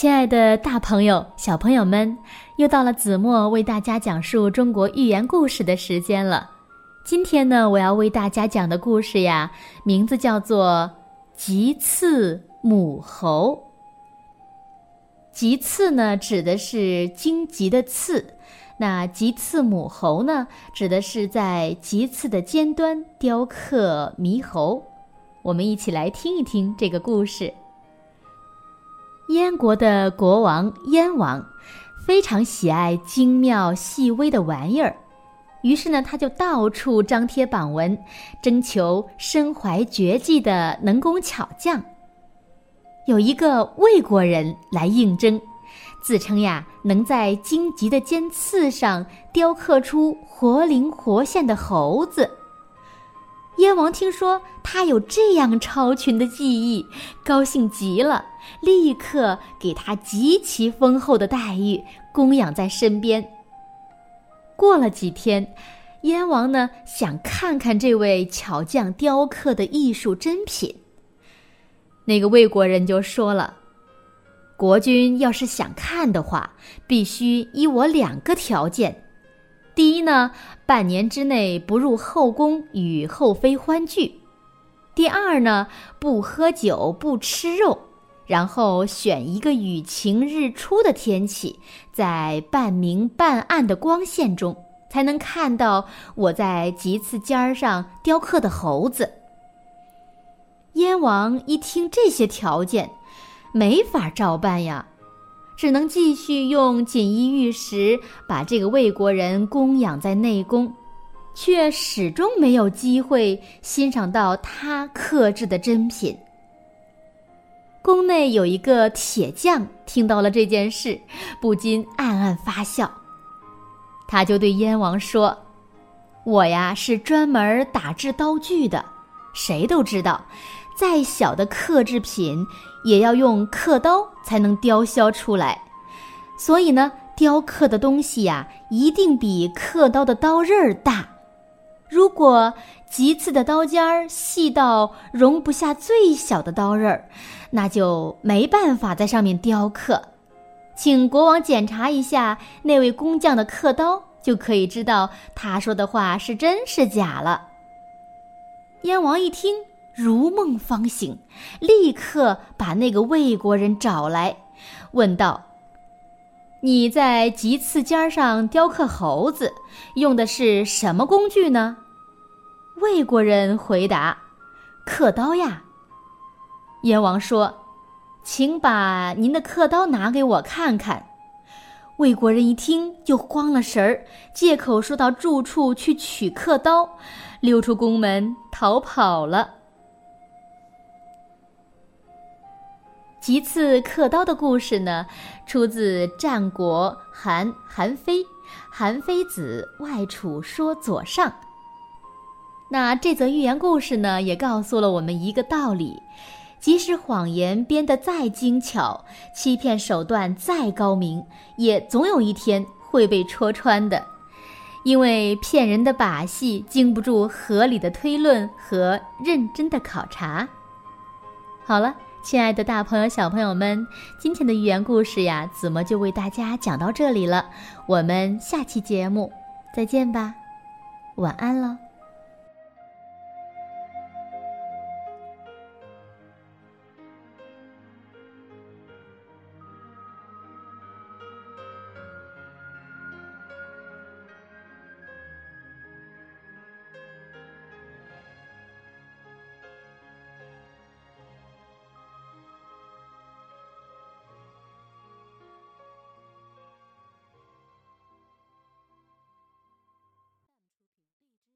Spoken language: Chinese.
亲爱的，大朋友、小朋友们，又到了子墨为大家讲述中国寓言故事的时间了。今天呢，我要为大家讲的故事呀，名字叫做《棘刺母猴》。棘刺呢，指的是荆棘的刺；那棘刺母猴呢，指的是在棘刺的尖端雕刻猕猴。我们一起来听一听这个故事。燕国的国王燕王非常喜爱精妙细微的玩意儿，于是呢，他就到处张贴榜文，征求身怀绝技的能工巧匠。有一个魏国人来应征，自称呀能在荆棘的尖刺上雕刻出活灵活现的猴子。燕王听说他有这样超群的技艺，高兴极了，立刻给他极其丰厚的待遇，供养在身边。过了几天，燕王呢想看看这位巧匠雕刻的艺术珍品。那个魏国人就说了：“国君要是想看的话，必须依我两个条件。”第一呢，半年之内不入后宫与后妃欢聚；第二呢，不喝酒不吃肉，然后选一个雨晴日出的天气，在半明半暗的光线中，才能看到我在棘刺尖儿上雕刻的猴子。燕王一听这些条件，没法照办呀。只能继续用锦衣玉食把这个魏国人供养在内宫，却始终没有机会欣赏到他刻制的珍品。宫内有一个铁匠听到了这件事，不禁暗暗发笑。他就对燕王说：“我呀是专门打制刀具的，谁都知道。”再小的刻制品，也要用刻刀才能雕削出来，所以呢，雕刻的东西呀，一定比刻刀的刀刃儿大。如果棘刺的刀尖儿细到容不下最小的刀刃儿，那就没办法在上面雕刻。请国王检查一下那位工匠的刻刀，就可以知道他说的话是真是假了。燕王一听。如梦方醒，立刻把那个魏国人找来，问道：“你在棘刺尖上雕刻猴子，用的是什么工具呢？”魏国人回答：“刻刀呀。”燕王说：“请把您的刻刀拿给我看看。”魏国人一听就慌了神儿，借口说到住处去取刻刀，溜出宫门逃跑了。棘刺刻刀的故事呢，出自战国韩韩非《韩非子外储说左上》。那这则寓言故事呢，也告诉了我们一个道理：即使谎言编得再精巧，欺骗手段再高明，也总有一天会被戳穿的，因为骗人的把戏经不住合理的推论和认真的考察。好了。亲爱的，大朋友、小朋友们，今天的寓言故事呀，子墨就为大家讲到这里了。我们下期节目再见吧，晚安了。